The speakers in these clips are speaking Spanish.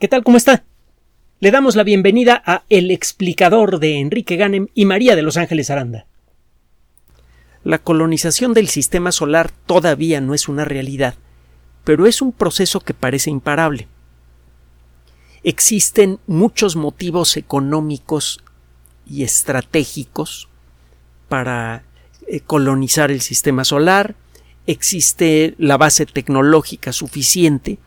¿Qué tal? ¿Cómo está? Le damos la bienvenida a El explicador de Enrique Ganem y María de Los Ángeles Aranda. La colonización del sistema solar todavía no es una realidad, pero es un proceso que parece imparable. Existen muchos motivos económicos y estratégicos para eh, colonizar el sistema solar, existe la base tecnológica suficiente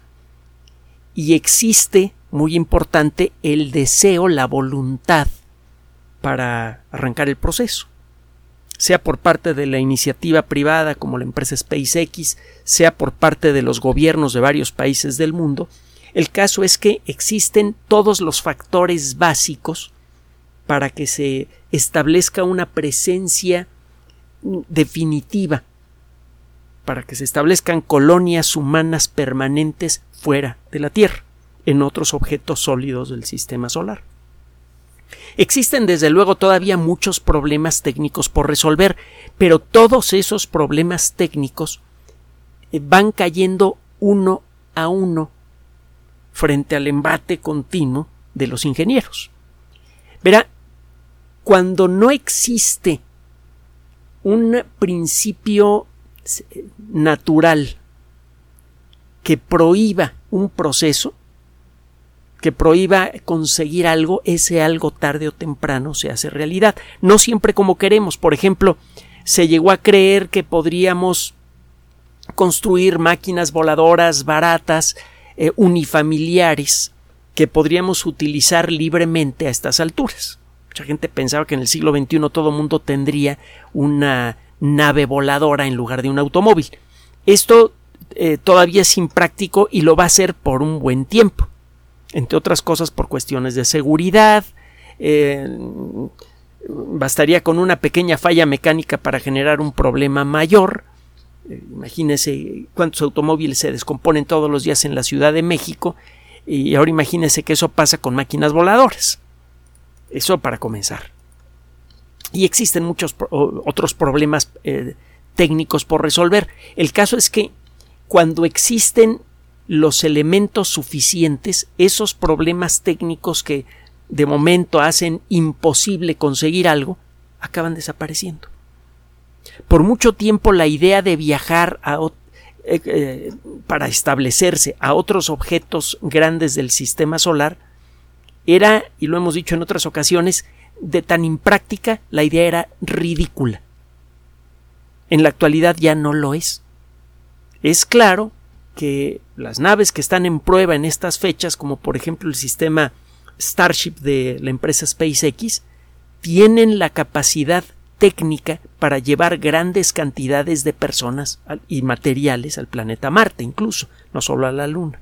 y existe, muy importante, el deseo, la voluntad para arrancar el proceso. Sea por parte de la iniciativa privada como la empresa SpaceX, sea por parte de los gobiernos de varios países del mundo, el caso es que existen todos los factores básicos para que se establezca una presencia definitiva, para que se establezcan colonias humanas permanentes fuera de la Tierra, en otros objetos sólidos del sistema solar. Existen desde luego todavía muchos problemas técnicos por resolver, pero todos esos problemas técnicos eh, van cayendo uno a uno frente al embate continuo de los ingenieros. Verá, cuando no existe un principio natural que prohíba un proceso, que prohíba conseguir algo, ese algo tarde o temprano se hace realidad. No siempre como queremos. Por ejemplo, se llegó a creer que podríamos construir máquinas voladoras baratas, eh, unifamiliares, que podríamos utilizar libremente a estas alturas. Mucha gente pensaba que en el siglo XXI todo mundo tendría una nave voladora en lugar de un automóvil. Esto eh, todavía es impráctico y lo va a ser por un buen tiempo entre otras cosas por cuestiones de seguridad. Eh, bastaría con una pequeña falla mecánica para generar un problema mayor. Eh, imagínese cuántos automóviles se descomponen todos los días en la Ciudad de México y ahora imagínese que eso pasa con máquinas voladoras. Eso para comenzar. Y existen muchos otros problemas eh, técnicos por resolver. El caso es que cuando existen los elementos suficientes, esos problemas técnicos que de momento hacen imposible conseguir algo, acaban desapareciendo. Por mucho tiempo la idea de viajar a, eh, eh, para establecerse a otros objetos grandes del sistema solar era, y lo hemos dicho en otras ocasiones, de tan impráctica, la idea era ridícula. En la actualidad ya no lo es. Es claro que las naves que están en prueba en estas fechas, como por ejemplo el sistema Starship de la empresa SpaceX, tienen la capacidad técnica para llevar grandes cantidades de personas y materiales al planeta Marte, incluso, no solo a la Luna.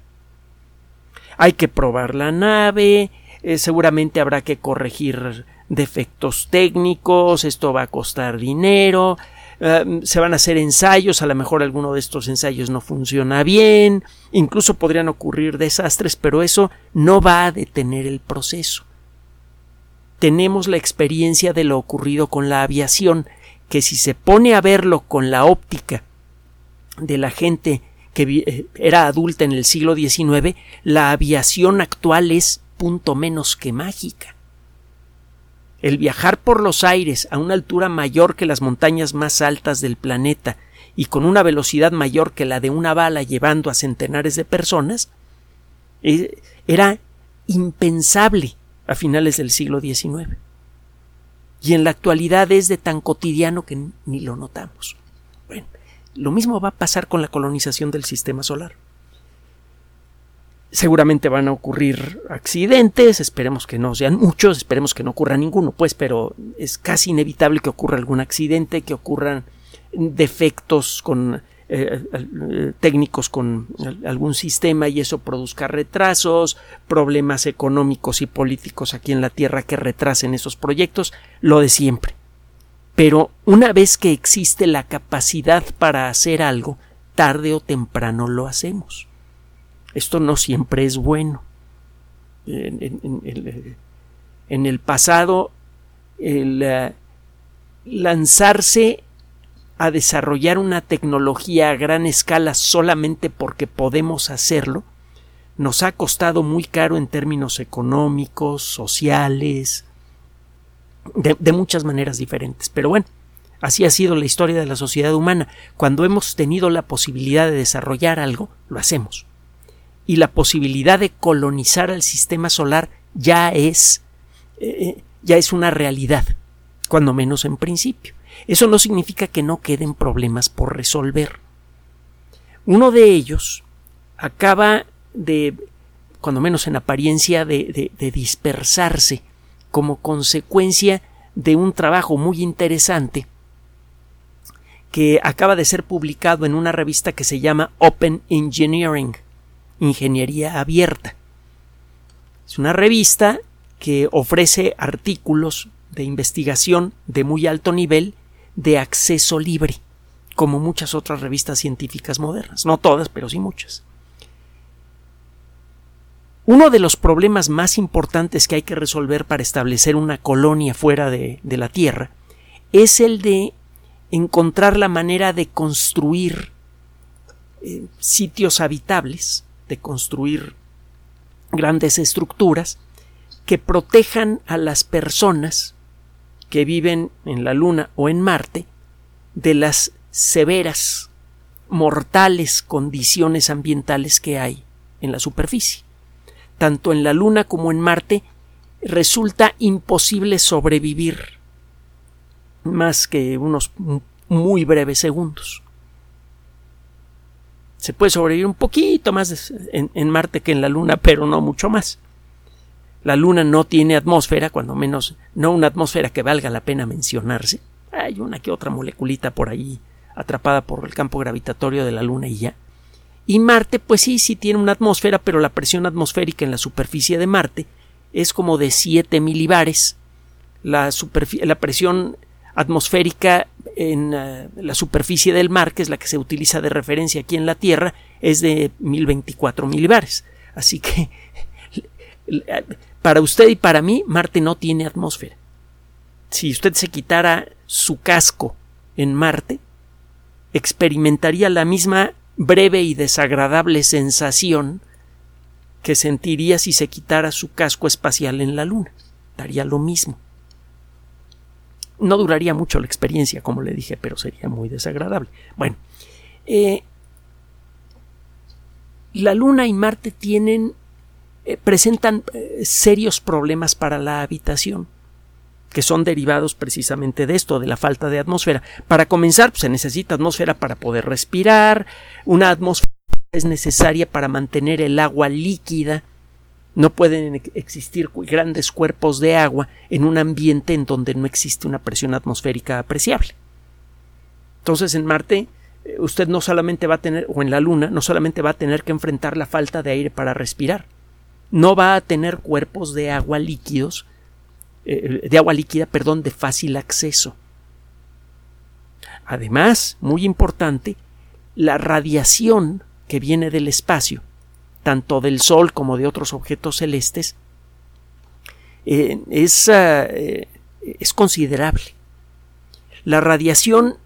Hay que probar la nave, eh, seguramente habrá que corregir defectos técnicos, esto va a costar dinero, eh, se van a hacer ensayos, a lo mejor alguno de estos ensayos no funciona bien, incluso podrían ocurrir desastres, pero eso no va a detener el proceso. Tenemos la experiencia de lo ocurrido con la aviación, que si se pone a verlo con la óptica de la gente que eh, era adulta en el siglo XIX, la aviación actual es punto menos que mágica. El viajar por los aires a una altura mayor que las montañas más altas del planeta y con una velocidad mayor que la de una bala llevando a centenares de personas eh, era impensable a finales del siglo XIX. Y en la actualidad es de tan cotidiano que ni lo notamos. Bueno, lo mismo va a pasar con la colonización del sistema solar. Seguramente van a ocurrir accidentes, esperemos que no sean muchos, esperemos que no ocurra ninguno, pues, pero es casi inevitable que ocurra algún accidente, que ocurran defectos con eh, eh, técnicos con algún sistema y eso produzca retrasos, problemas económicos y políticos aquí en la Tierra que retrasen esos proyectos, lo de siempre. Pero una vez que existe la capacidad para hacer algo, tarde o temprano lo hacemos. Esto no siempre es bueno. En, el pasado, el eh, lanzarse a desarrollar una tecnología a gran escala solamente porque podemos hacerlo, nos ha costado muy caro en términos económicos, sociales, de, de, muchas maneras diferentes. Pero bueno, así ha sido la historia de la sociedad humana. Cuando hemos tenido la posibilidad de desarrollar algo, lo hacemos. Y la posibilidad de colonizar al sistema solar ya es, eh, ya es una realidad, cuando menos en principio. Eso no significa que no queden problemas por resolver. Uno de ellos acaba de, cuando menos en apariencia, de, dispersarse como consecuencia de un trabajo muy interesante que acaba de ser publicado en una revista que se llama Open Engineering, Ingeniería Abierta. Es una revista que ofrece artículos de investigación de muy alto nivel de acceso libre, como muchas otras revistas científicas modernas. No todas, pero sí muchas. Uno de los problemas más importantes que hay que resolver para establecer una colonia fuera de, la Tierra es el de encontrar la manera de construir eh, sitios habitables, de construir grandes estructuras que protejan a las personas que viven en la Luna o en Marte de las severas, mortales condiciones ambientales que hay en la superficie. Tanto en la Luna como en Marte resulta imposible sobrevivir más que unos muy breves segundos. Se puede sobrevivir un poquito más en, Marte que en la Luna, pero no mucho más. La Luna no tiene atmósfera, cuando menos no una atmósfera que valga la pena mencionarse. Hay una que otra moleculita por ahí atrapada por el campo gravitatorio de la Luna y ya. Y Marte, pues sí, sí tiene una atmósfera, pero la presión atmosférica en la superficie de Marte es como de 7 milibares. La, la presión atmosférica en uh, la superficie del mar, que es la que se utiliza de referencia aquí en la Tierra, es de 1024 milibares. Así que para usted y para mí, Marte no tiene atmósfera. Si usted se quitara su casco en Marte, experimentaría la misma breve y desagradable sensación que sentiría si se quitara su casco espacial en la Luna. Daría lo mismo. No duraría mucho la experiencia, como le dije, pero sería muy desagradable. Bueno, eh, la Luna y Marte tienen eh, presentan eh, serios problemas para la habitación que son derivados precisamente de esto, de la falta de atmósfera. Para comenzar, pues, se necesita atmósfera para poder respirar, una atmósfera es necesaria para mantener el agua líquida, no pueden existir grandes cuerpos de agua en un ambiente en donde no existe una presión atmosférica apreciable. Entonces en Marte eh, usted no solamente va a tener, o en la Luna, no solamente va a tener que enfrentar la falta de aire para respirar, no va a tener cuerpos de agua líquidos, eh, de agua líquida, perdón, de fácil acceso. Además, muy importante, la radiación que viene del espacio, tanto del Sol como de otros objetos celestes, eh, es, uh, es considerable. La radiación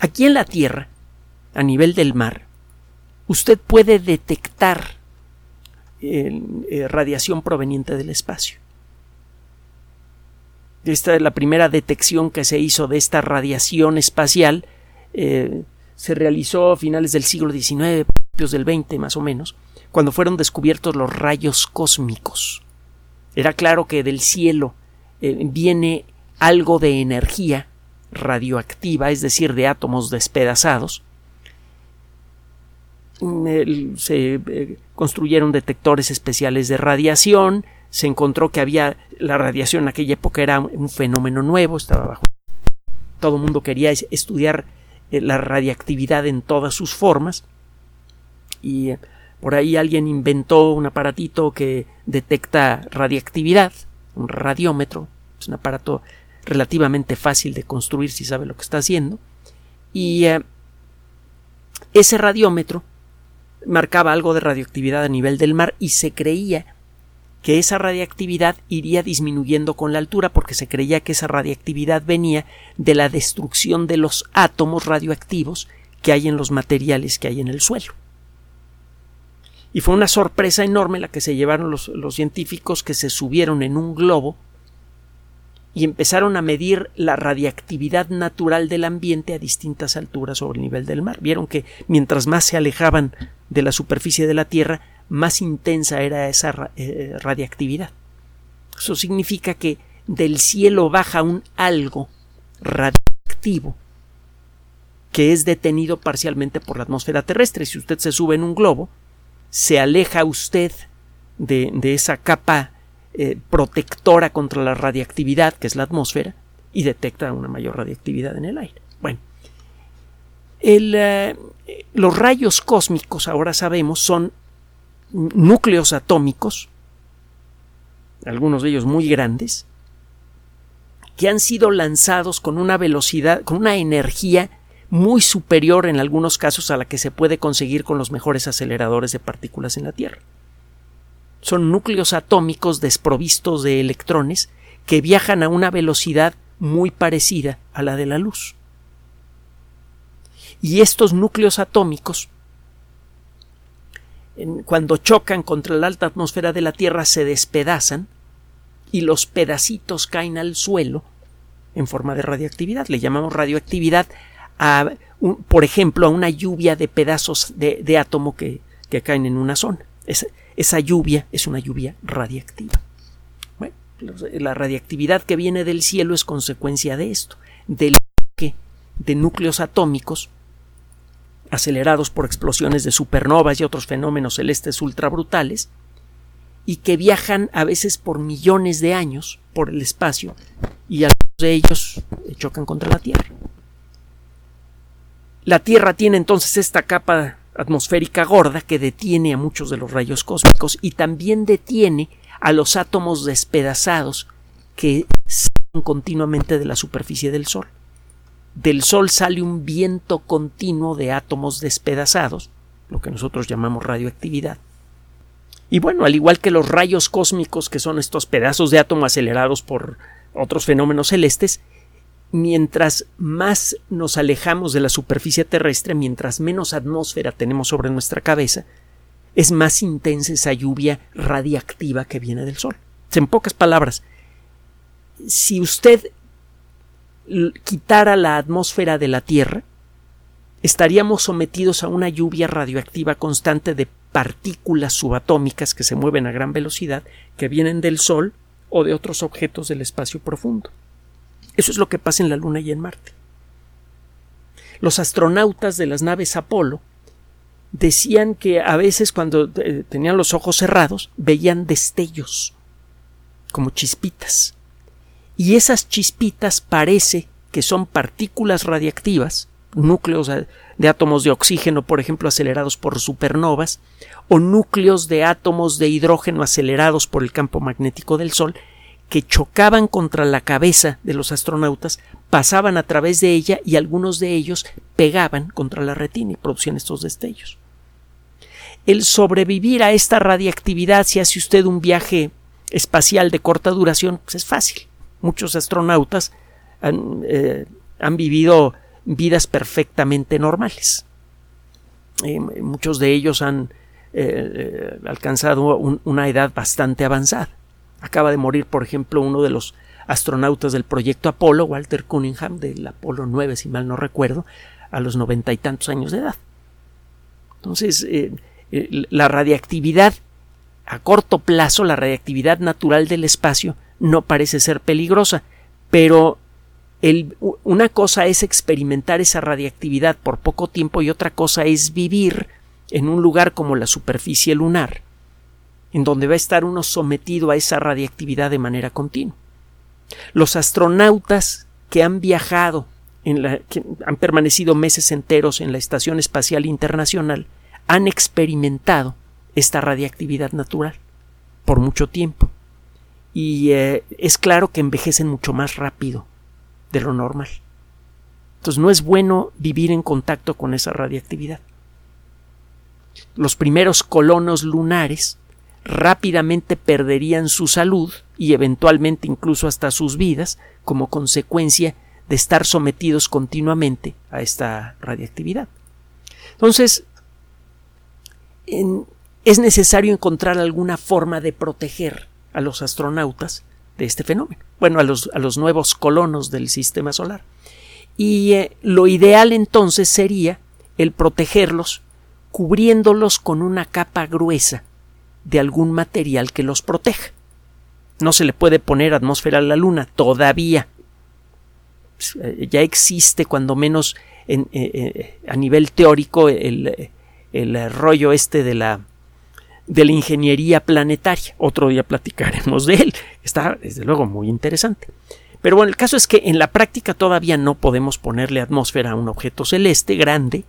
aquí en la Tierra, a nivel del mar, usted puede detectar eh, radiación proveniente del espacio. Esta es la primera detección que se hizo de esta radiación espacial. Eh, se realizó a finales del siglo XIX, principios del XX más o menos, cuando fueron descubiertos los rayos cósmicos. Era claro que del cielo eh, viene algo de energía radioactiva, es decir, de átomos despedazados, se eh, construyeron detectores especiales de radiación, se encontró que había la radiación en aquella época era un fenómeno nuevo, estaba bajo todo el mundo quería estudiar eh, la radiactividad en todas sus formas y por ahí alguien inventó un aparatito que detecta radiactividad, un radiómetro, es un aparato relativamente fácil de construir si sabe lo que está haciendo y ese radiómetro marcaba algo de radioactividad a nivel del mar y se creía que esa radiactividad iría disminuyendo con la altura porque se creía que esa radiactividad venía de la destrucción de los átomos radioactivos que hay en los materiales que hay en el suelo. Y fue una sorpresa enorme la que se llevaron los, los científicos que se subieron en un globo y empezaron a medir la radiactividad natural del ambiente a distintas alturas sobre el nivel del mar. Vieron que mientras más se alejaban de la superficie de la Tierra, más intensa era esa eh, radiactividad. Eso significa que del cielo baja un algo radiactivo que es detenido parcialmente por la atmósfera terrestre. Si usted se sube en un globo, se aleja usted de, esa capa eh, protectora contra la radiactividad, que es la atmósfera, y detecta una mayor radiactividad en el aire. Bueno, eh, los rayos cósmicos, ahora sabemos, son núcleos atómicos, algunos de ellos muy grandes, que han sido lanzados con una velocidad, con una energía muy superior en algunos casos a la que se puede conseguir con los mejores aceleradores de partículas en la Tierra son núcleos atómicos desprovistos de electrones que viajan a una velocidad muy parecida a la de la luz. Y estos núcleos atómicos, cuando chocan contra la alta atmósfera de la Tierra, se despedazan y los pedacitos caen al suelo en forma de radioactividad. Le llamamos radioactividad a, por ejemplo, a una lluvia de pedazos de, átomo que, caen en una zona. Esa lluvia es una lluvia radiactiva. La radiactividad que viene del cielo es consecuencia de esto, del choque de núcleos atómicos acelerados por explosiones de supernovas y otros fenómenos celestes ultrabrutales, y que viajan a veces por millones de años por el espacio y algunos de ellos chocan contra la Tierra. La Tierra tiene entonces esta capa atmosférica gorda que detiene a muchos de los rayos cósmicos y también detiene a los átomos despedazados que salen continuamente de la superficie del Sol. Del Sol sale un viento continuo de átomos despedazados, lo que nosotros llamamos radioactividad. Y bueno, al igual que los rayos cósmicos, que son estos pedazos de átomo acelerados por otros fenómenos celestes, mientras más nos alejamos de la superficie terrestre, mientras menos atmósfera tenemos sobre nuestra cabeza, es más intensa esa lluvia radiactiva que viene del Sol. En pocas palabras, si usted quitara la atmósfera de la Tierra, estaríamos sometidos a una lluvia radioactiva constante de partículas subatómicas que se mueven a gran velocidad, que vienen del Sol o de otros objetos del espacio profundo. Eso es lo que pasa en la Luna y en Marte. Los astronautas de las naves Apolo decían que a veces cuando eh, tenían los ojos cerrados veían destellos, como chispitas. Y esas chispitas parece que son partículas radiactivas, núcleos de átomos de oxígeno, por ejemplo, acelerados por supernovas, o núcleos de átomos de hidrógeno acelerados por el campo magnético del Sol, que chocaban contra la cabeza de los astronautas, pasaban a través de ella y algunos de ellos pegaban contra la retina y producían estos destellos. El sobrevivir a esta radiactividad, si hace usted un viaje espacial de corta duración, pues es fácil. Muchos astronautas han, eh, vivido vidas perfectamente normales. Eh, muchos de ellos han eh, alcanzado una edad bastante avanzada. Acaba de morir, por ejemplo, uno de los astronautas del proyecto Apolo, Walter Cunningham, del Apolo 9, si mal no recuerdo, a los noventa y tantos años de edad. Entonces, eh, eh, la radiactividad a corto plazo, la radiactividad natural del espacio no parece ser peligrosa, pero una cosa es experimentar esa radiactividad por poco tiempo y otra cosa es vivir en un lugar como la superficie lunar, en donde va a estar uno sometido a esa radiactividad de manera continua. Los astronautas que han viajado, en la, que han permanecido meses enteros en la Estación Espacial Internacional, han experimentado esta radiactividad natural por mucho tiempo. Y eh, es claro que envejecen mucho más rápido de lo normal. Entonces no es bueno vivir en contacto con esa radiactividad. Los primeros colonos lunares rápidamente perderían su salud y eventualmente incluso hasta sus vidas como consecuencia de estar sometidos continuamente a esta radiactividad. Entonces, es necesario encontrar alguna forma de proteger a los astronautas de este fenómeno. Bueno, a los, a los nuevos colonos del sistema solar. Y eh, lo ideal entonces sería el protegerlos cubriéndolos con una capa gruesa de algún material que los proteja. No se le puede poner atmósfera a la Luna todavía. Pues, eh, ya existe, cuando menos en, eh, a nivel teórico, el, el rollo este de la de la ingeniería planetaria. Otro día platicaremos de él. Está, desde luego, muy interesante. Pero bueno, el caso es que en la práctica todavía no podemos ponerle atmósfera a un objeto celeste grande.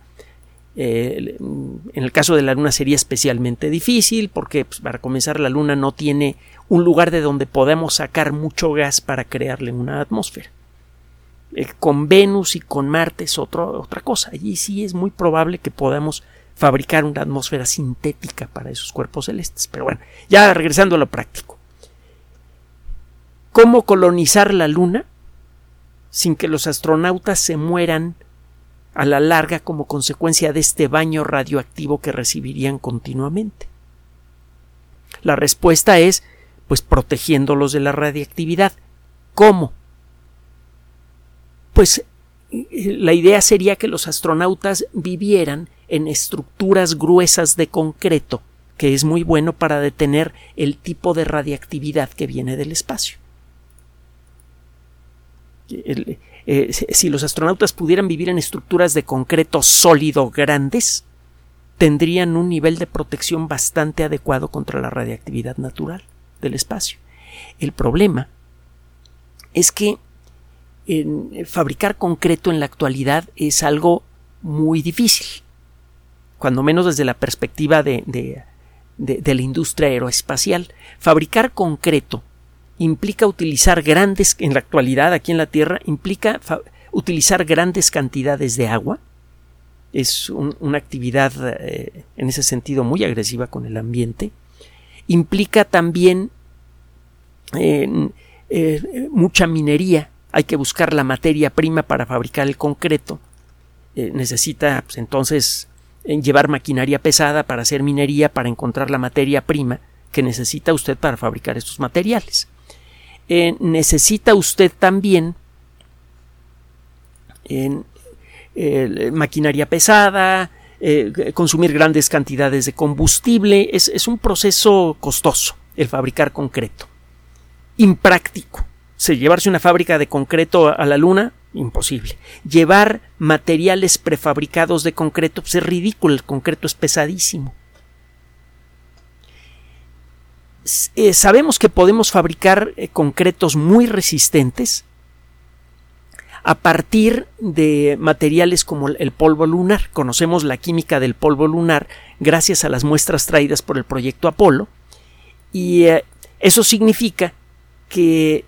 Eh, en el caso de la Luna sería especialmente difícil porque pues, para comenzar la Luna no tiene un lugar de donde podamos sacar mucho gas para crearle una atmósfera. Eh, con Venus y con Marte es otra cosa. Allí sí es muy probable que podamos fabricar una atmósfera sintética para esos cuerpos celestes. Pero bueno, ya regresando a lo práctico. ¿Cómo colonizar la Luna sin que los astronautas se mueran a la larga como consecuencia de este baño radioactivo que recibirían continuamente? La respuesta es pues protegiéndolos de la radiactividad. ¿Cómo? Pues eh, la idea sería que los astronautas vivieran en estructuras gruesas de concreto, que es muy bueno para detener el tipo de radiactividad que viene del espacio. Eh, si los astronautas pudieran vivir en estructuras de concreto sólido grandes, tendrían un nivel de protección bastante adecuado contra la radiactividad natural del espacio. El problema es que fabricar concreto en la actualidad es algo muy difícil cuando menos desde la perspectiva de, de, la industria aeroespacial. Fabricar concreto implica utilizar grandes, en la actualidad aquí en la Tierra, implica utilizar grandes cantidades de agua. Es una actividad eh, en ese sentido muy agresiva con el ambiente. Implica también eh, mucha minería. Hay que buscar la materia prima para fabricar el concreto. Eh, necesita pues, entonces en llevar maquinaria pesada para hacer minería, para encontrar la materia prima que necesita usted para fabricar estos materiales. Eh, necesita usted también en, maquinaria pesada, eh, consumir grandes cantidades de combustible. Es, es, un proceso costoso el fabricar concreto. Impráctico. Se llevarse una fábrica de concreto a la luna imposible. Llevar materiales prefabricados de concreto pues, es ridículo, el concreto es pesadísimo. Eh, sabemos que podemos fabricar eh, concretos muy resistentes a partir de materiales como el polvo lunar. Conocemos la química del polvo lunar gracias a las muestras traídas por el proyecto Apolo y eh, eso significa que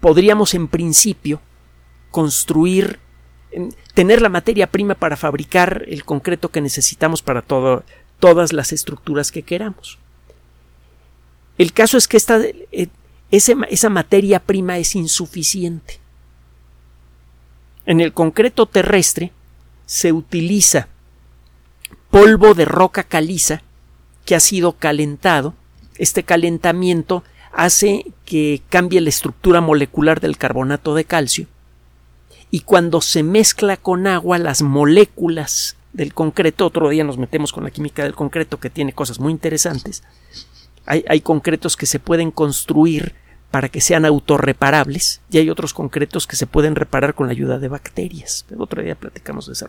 podríamos en principio construir, tener la materia prima para fabricar el concreto que necesitamos para todas las estructuras que queramos. El caso es que esta, eh, esa materia prima es insuficiente. En el concreto terrestre se utiliza polvo de roca caliza que ha sido calentado. Este calentamiento hace que cambie la estructura molecular del carbonato de calcio y cuando se mezcla con agua las moléculas del concreto, otro día nos metemos con la química del concreto que tiene cosas muy interesantes, hay, concretos que se pueden construir para que sean autorreparables y hay otros concretos que se pueden reparar con la ayuda de bacterias. Pero otro día platicamos de.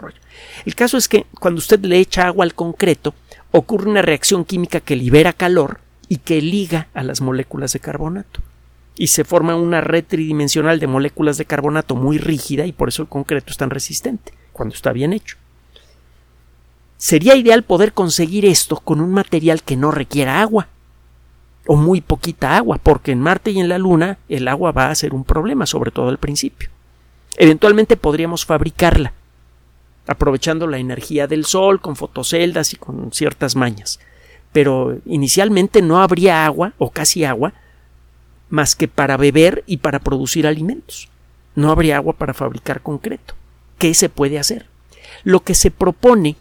El caso es que cuando usted le echa agua al concreto, ocurre una reacción química que libera calor y que liga a las moléculas de carbonato y se forma una red tridimensional de moléculas de carbonato muy rígida y por eso el concreto es tan resistente cuando está bien hecho. Sería ideal poder conseguir esto con un material que no requiera agua o muy poquita agua, porque en Marte y en la Luna el agua va a ser un problema, sobre todo al principio. Eventualmente podríamos fabricarla, aprovechando la energía del Sol con fotoceldas y con ciertas mañas. Pero inicialmente no habría agua, o casi agua, más que para beber y para producir alimentos. No habría agua para fabricar concreto. ¿Qué se puede hacer? Lo que se propone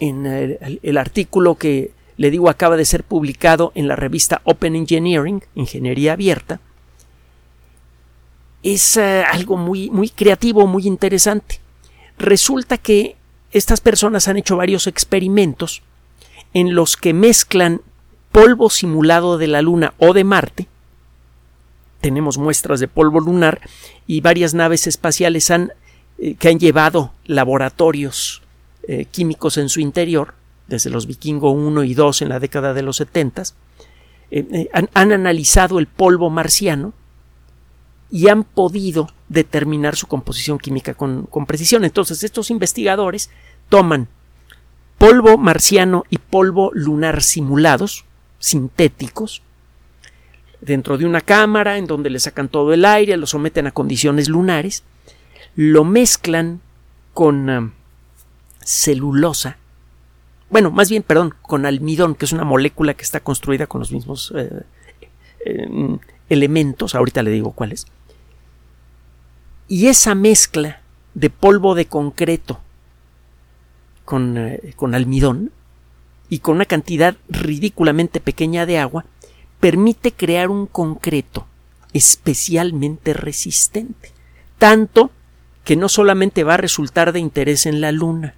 en el, artículo que le digo, acaba de ser publicado en la revista Open Engineering, Ingeniería Abierta. Es eh, algo muy, muy creativo, muy interesante. Resulta que estas personas han hecho varios experimentos en los que mezclan polvo simulado de la Luna o de Marte. Tenemos muestras de polvo lunar y varias naves espaciales han, eh, que han llevado laboratorios eh, químicos en su interior desde los Vikingo 1 y 2 en la década de los 70, eh, eh, han, analizado el polvo marciano y han podido determinar su composición química con, precisión. Entonces, estos investigadores toman polvo marciano y polvo lunar simulados, sintéticos, dentro de una cámara en donde le sacan todo el aire, lo someten a condiciones lunares, lo mezclan con uh, celulosa bueno, más bien, perdón, con almidón, que es una molécula que está construida con los mismos eh, eh, elementos, ahorita le digo cuáles. Y esa mezcla de polvo de concreto con, eh, con almidón y con una cantidad ridículamente pequeña de agua permite crear un concreto especialmente resistente, tanto que no solamente va a resultar de interés en la Luna,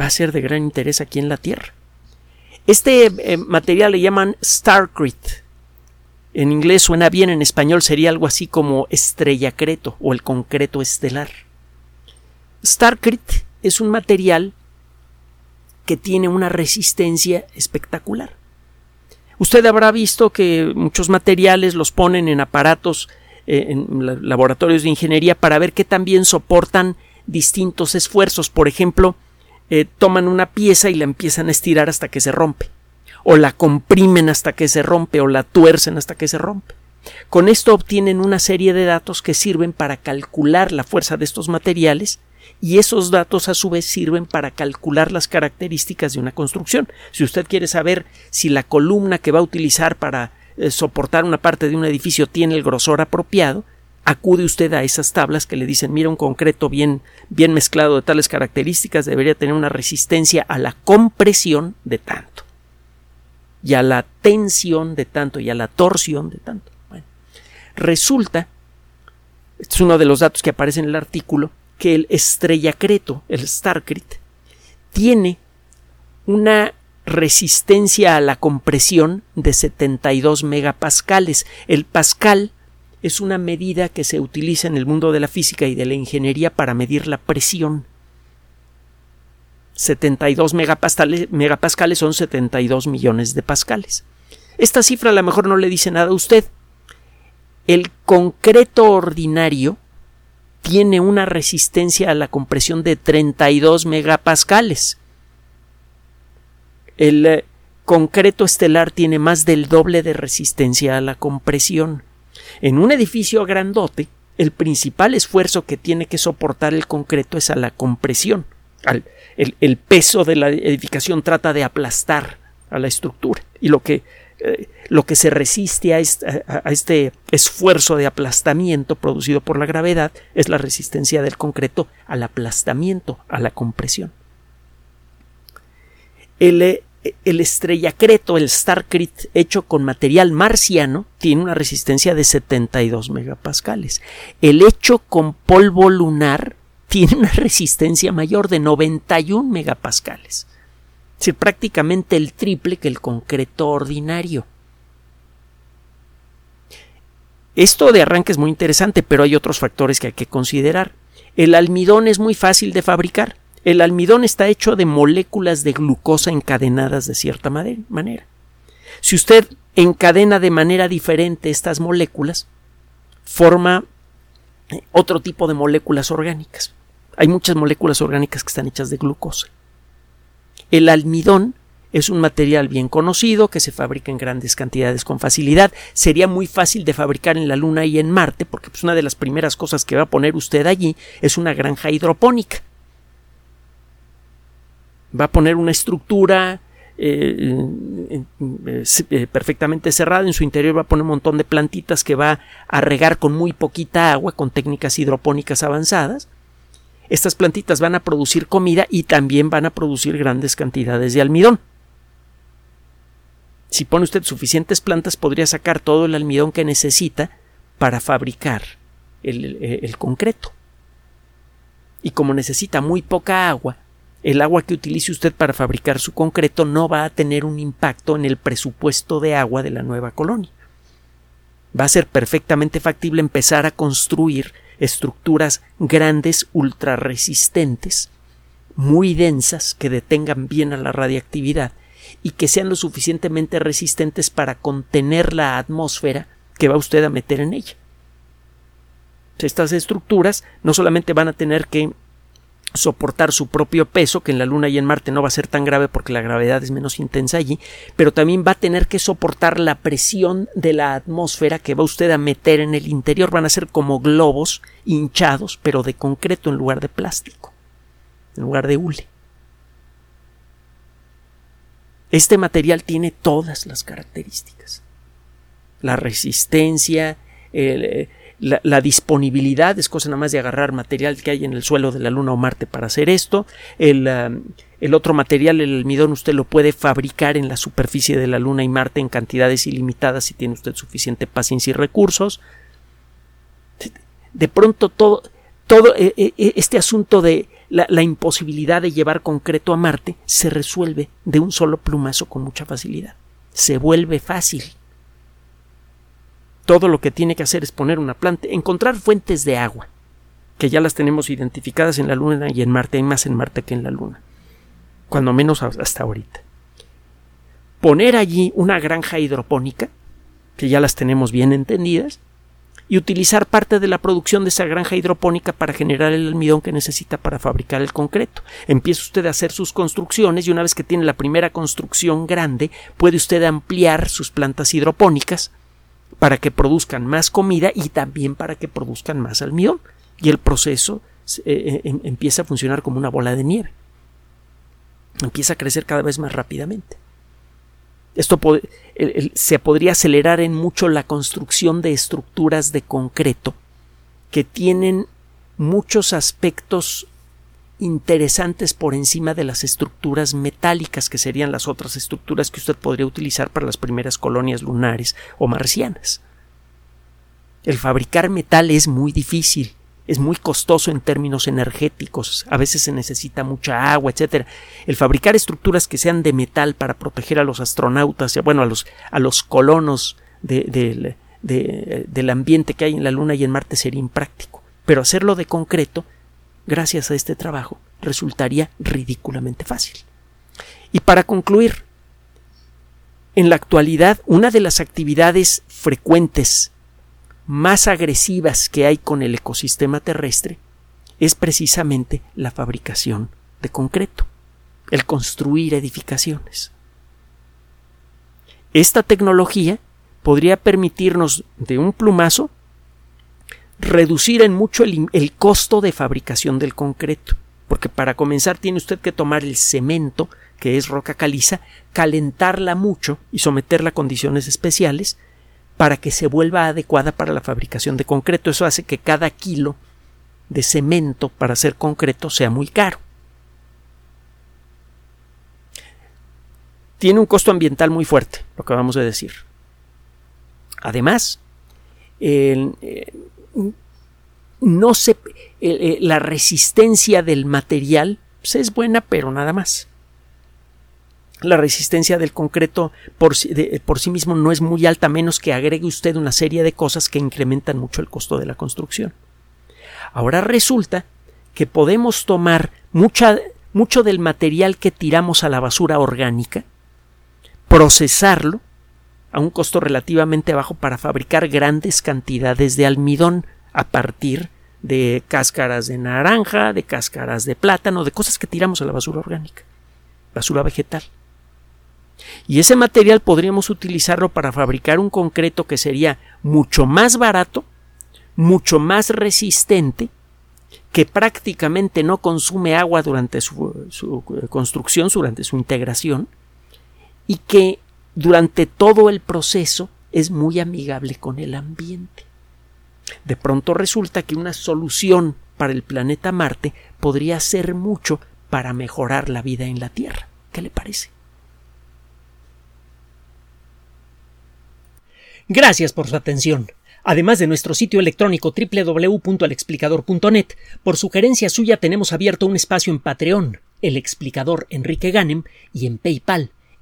va a ser de gran interés aquí en la Tierra. Este eh, material le llaman Starcrete. En inglés suena bien, en español sería algo así como estrellacreto o el concreto estelar. Starcrete es un material que tiene una resistencia espectacular. Usted habrá visto que muchos materiales los ponen en aparatos, eh, en laboratorios de ingeniería para ver qué también soportan distintos esfuerzos. Por ejemplo, eh, toman una pieza y la empiezan a estirar hasta que se rompe, o la comprimen hasta que se rompe, o la tuercen hasta que se rompe. Con esto obtienen una serie de datos que sirven para calcular la fuerza de estos materiales y esos datos a su vez sirven para calcular las características de una construcción. Si usted quiere saber si la columna que va a utilizar para eh, soportar una parte de un edificio tiene el grosor apropiado, acude usted a esas tablas que le dicen, mira, un concreto bien, bien mezclado de tales características debería tener una resistencia a la compresión de tanto y a la tensión de tanto y a la torsión de tanto. Bueno, resulta, este es uno de los datos que aparece en el artículo, que el estrellacreto, el Starcrete, tiene una resistencia a la compresión de 72 megapascales. El pascal es una medida que se utiliza en el mundo de la física y de la ingeniería para medir la presión. 72 megapascales, megapascales son 72 millones de pascales. Esta cifra a lo mejor no le dice nada a usted. El concreto ordinario tiene una resistencia a la compresión de 32 megapascales. El eh, concreto estelar tiene más del doble de resistencia a la compresión. En un edificio grandote, el principal esfuerzo que tiene que soportar el concreto es a la compresión. el, peso de la edificación trata de aplastar a la estructura. Y lo que, eh, se resiste a este, esfuerzo de aplastamiento producido por la gravedad es la resistencia del concreto al aplastamiento, a la compresión. El, el estrellacreto, el Starcrete hecho con material marciano, tiene una resistencia de 72 megapascales. El hecho con polvo lunar tiene una resistencia mayor de 91 megapascales. Es prácticamente el triple que el concreto ordinario. Esto de arranque es muy interesante, pero hay otros factores que hay que considerar. El almidón es muy fácil de fabricar el almidón está hecho de moléculas de glucosa encadenadas de cierta manera. Si usted encadena de manera diferente estas moléculas, forma eh, otro tipo de moléculas orgánicas. Hay muchas moléculas orgánicas que están hechas de glucosa. El almidón es un material bien conocido que se fabrica en grandes cantidades con facilidad. Sería muy fácil de fabricar en la Luna y en Marte porque pues, una de las primeras cosas que va a poner usted allí es una granja hidropónica va a poner una estructura eh, eh, perfectamente cerrada, en su interior va a poner un montón de plantitas que va a regar con muy poquita agua, con técnicas hidropónicas avanzadas. estas plantitas van a producir comida y también van a producir grandes cantidades de almidón. Si pone usted suficientes plantas, podría sacar todo el almidón que necesita para fabricar el, concreto. Y como necesita muy poca agua, el agua que utilice usted para fabricar su concreto no va a tener un impacto en el presupuesto de agua de la nueva colonia. Va a ser perfectamente factible empezar a construir estructuras grandes, ultra resistentes, muy densas, que detengan bien a la radiactividad y que sean lo suficientemente resistentes para contener la atmósfera que va usted a meter en ella. Estas estructuras no solamente van a tener que soportar su propio peso, que en la Luna y en Marte no va a ser tan grave porque la gravedad es menos intensa allí, pero también va a tener que soportar la presión de la atmósfera que va usted a meter en el interior. Van a ser como globos hinchados, pero de concreto en lugar de plástico, en lugar de hule. Este material tiene todas las características. La resistencia, el, la, disponibilidad, es cosa nada más de agarrar material que hay en el suelo de la Luna o Marte para hacer esto. El, um, el otro material, el almidón, usted lo puede fabricar en la superficie de la Luna y Marte en cantidades ilimitadas si tiene usted suficiente paciencia y recursos. De pronto todo, todo e, e, e, este asunto de la, imposibilidad de llevar concreto a Marte se resuelve de un solo plumazo con mucha facilidad. Se vuelve fácil todo lo que tiene que hacer es poner una planta, encontrar fuentes de agua, que ya las tenemos identificadas en la Luna y en Marte, hay más en Marte que en la Luna, cuando menos hasta ahorita. Poner allí una granja hidropónica, que ya las tenemos bien entendidas, y utilizar parte de la producción de esa granja hidropónica para generar el almidón que necesita para fabricar el concreto. Empieza usted a hacer sus construcciones y una vez que tiene la primera construcción grande, puede usted ampliar sus plantas hidropónicas para que produzcan más comida y también para que produzcan más almidón. Y el proceso eh, eh, em, empieza a funcionar como una bola de nieve. Empieza a crecer cada vez más rápidamente. Esto se podría acelerar en mucho la construcción de estructuras de concreto que tienen muchos aspectos interesantes por encima de las estructuras metálicas que serían las otras estructuras que usted podría utilizar para las primeras colonias lunares o marcianas. El fabricar metal es muy difícil, es muy costoso en términos energéticos, a veces se necesita mucha agua, etc. El fabricar estructuras que sean de metal para proteger a los astronautas, bueno, a los, a los colonos del ambiente que hay en la Luna y en Marte sería impráctico, pero hacerlo de concreto gracias a este trabajo, resultaría ridículamente fácil. Y para concluir, en la actualidad una de las actividades frecuentes más agresivas que hay con el ecosistema terrestre es precisamente la fabricación de concreto, el construir edificaciones. Esta tecnología podría permitirnos de un plumazo reducir en mucho el, costo de fabricación del concreto. Porque para comenzar tiene usted que tomar el cemento, que es roca caliza, calentarla mucho y someterla a condiciones especiales para que se vuelva adecuada para la fabricación de concreto. Eso hace que cada kilo de cemento para hacer concreto sea muy caro. Tiene un costo ambiental muy fuerte, lo que vamos a decir. Además, el, no se eh, eh, la resistencia del material pues, es buena, pero nada más. La resistencia del concreto por, por sí mismo no es muy alta, menos que agregue usted una serie de cosas que incrementan mucho el costo de la construcción. Ahora resulta que podemos tomar mucha, mucho del material que tiramos a la basura orgánica, procesarlo a un costo relativamente bajo para fabricar grandes cantidades de almidón a partir de cáscaras de naranja, de cáscaras de plátano, de cosas que tiramos a la basura orgánica, basura vegetal. Y ese material podríamos utilizarlo para fabricar un concreto que sería mucho más barato, mucho más resistente, que prácticamente no consume agua durante su, su construcción, durante su integración, y que durante todo el proceso es muy amigable con el ambiente. De pronto resulta que una solución para el planeta Marte podría ser mucho para mejorar la vida en la Tierra. ¿Qué le parece? Gracias por su atención. Además de nuestro sitio electrónico www.alexplicador.net, por sugerencia suya tenemos abierto un espacio en Patreon, el explicador Enrique Ganem, y en PayPal,